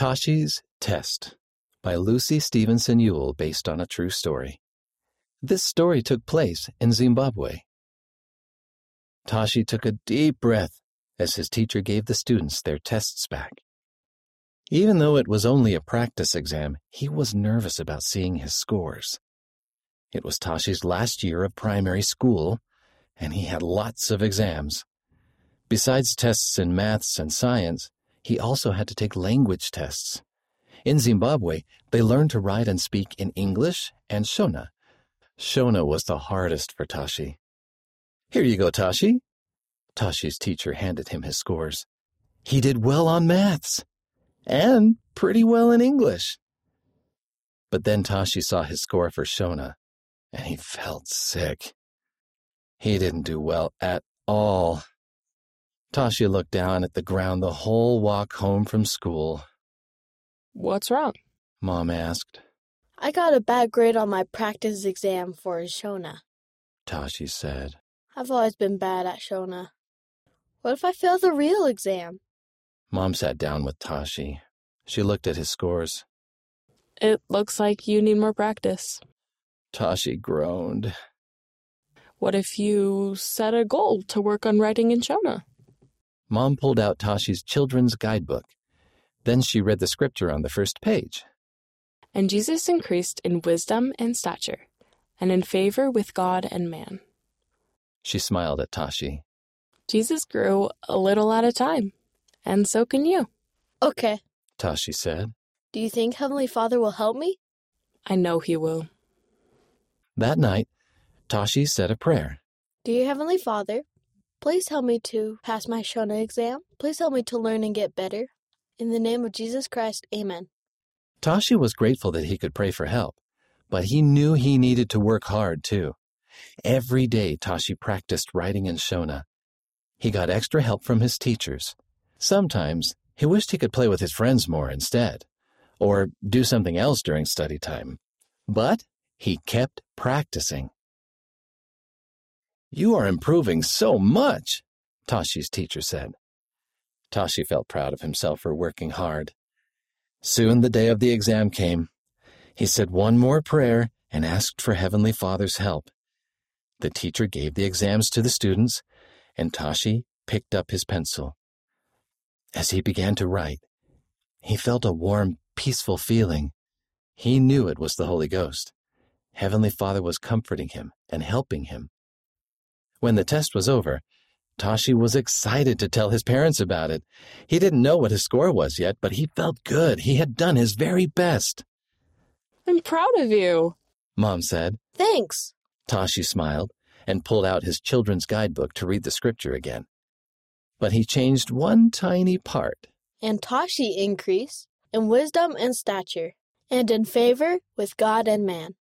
Tashi's Test by Lucy Stevenson Yule, based on a true story. This story took place in Zimbabwe. Tashi took a deep breath as his teacher gave the students their tests back. Even though it was only a practice exam, he was nervous about seeing his scores. It was Tashi's last year of primary school, and he had lots of exams. Besides tests in maths and science, he also had to take language tests. In Zimbabwe, they learned to write and speak in English and Shona. Shona was the hardest for Tashi. Here you go, Tashi. Tashi's teacher handed him his scores. He did well on maths and pretty well in English. But then Tashi saw his score for Shona, and he felt sick. He didn't do well at all. Tashi looked down at the ground the whole walk home from school. What's wrong? Mom asked. I got a bad grade on my practice exam for Shona. Tashi said. I've always been bad at Shona. What if I fail the real exam? Mom sat down with Tashi. She looked at his scores. It looks like you need more practice. Tashi groaned. What if you set a goal to work on writing in Shona? Mom pulled out Tashi's children's guidebook. Then she read the scripture on the first page. And Jesus increased in wisdom and stature, and in favor with God and man. She smiled at Tashi. Jesus grew a little at a time, and so can you. Okay. Tashi said. Do you think Heavenly Father will help me? I know he will. That night, Tashi said a prayer. Dear Heavenly Father, please help me to pass my Shona exam. Please help me to learn and get better. In the name of Jesus Christ, amen. Tashi was grateful that he could pray for help, but he knew he needed to work hard too. Every day, Tashi practiced writing in Shona. He got extra help from his teachers. Sometimes he wished he could play with his friends more instead, or do something else during study time. But he kept practicing. You are improving so much, Tashi's teacher said. Tashi felt proud of himself for working hard. Soon the day of the exam came. He said one more prayer and asked for Heavenly Father's help. The teacher gave the exams to the students, and Tashi picked up his pencil. As he began to write, he felt a warm, peaceful feeling. He knew it was the Holy Ghost. Heavenly Father was comforting him and helping him. When the test was over, Tashi was excited to tell his parents about it. He didn't know what his score was yet, but he felt good. He had done his very best. I'm proud of you, Mom said. Thanks. Tashi smiled and pulled out his children's guidebook to read the scripture again. But he changed one tiny part. And Tashi increase in wisdom and stature, and in favor with God and man.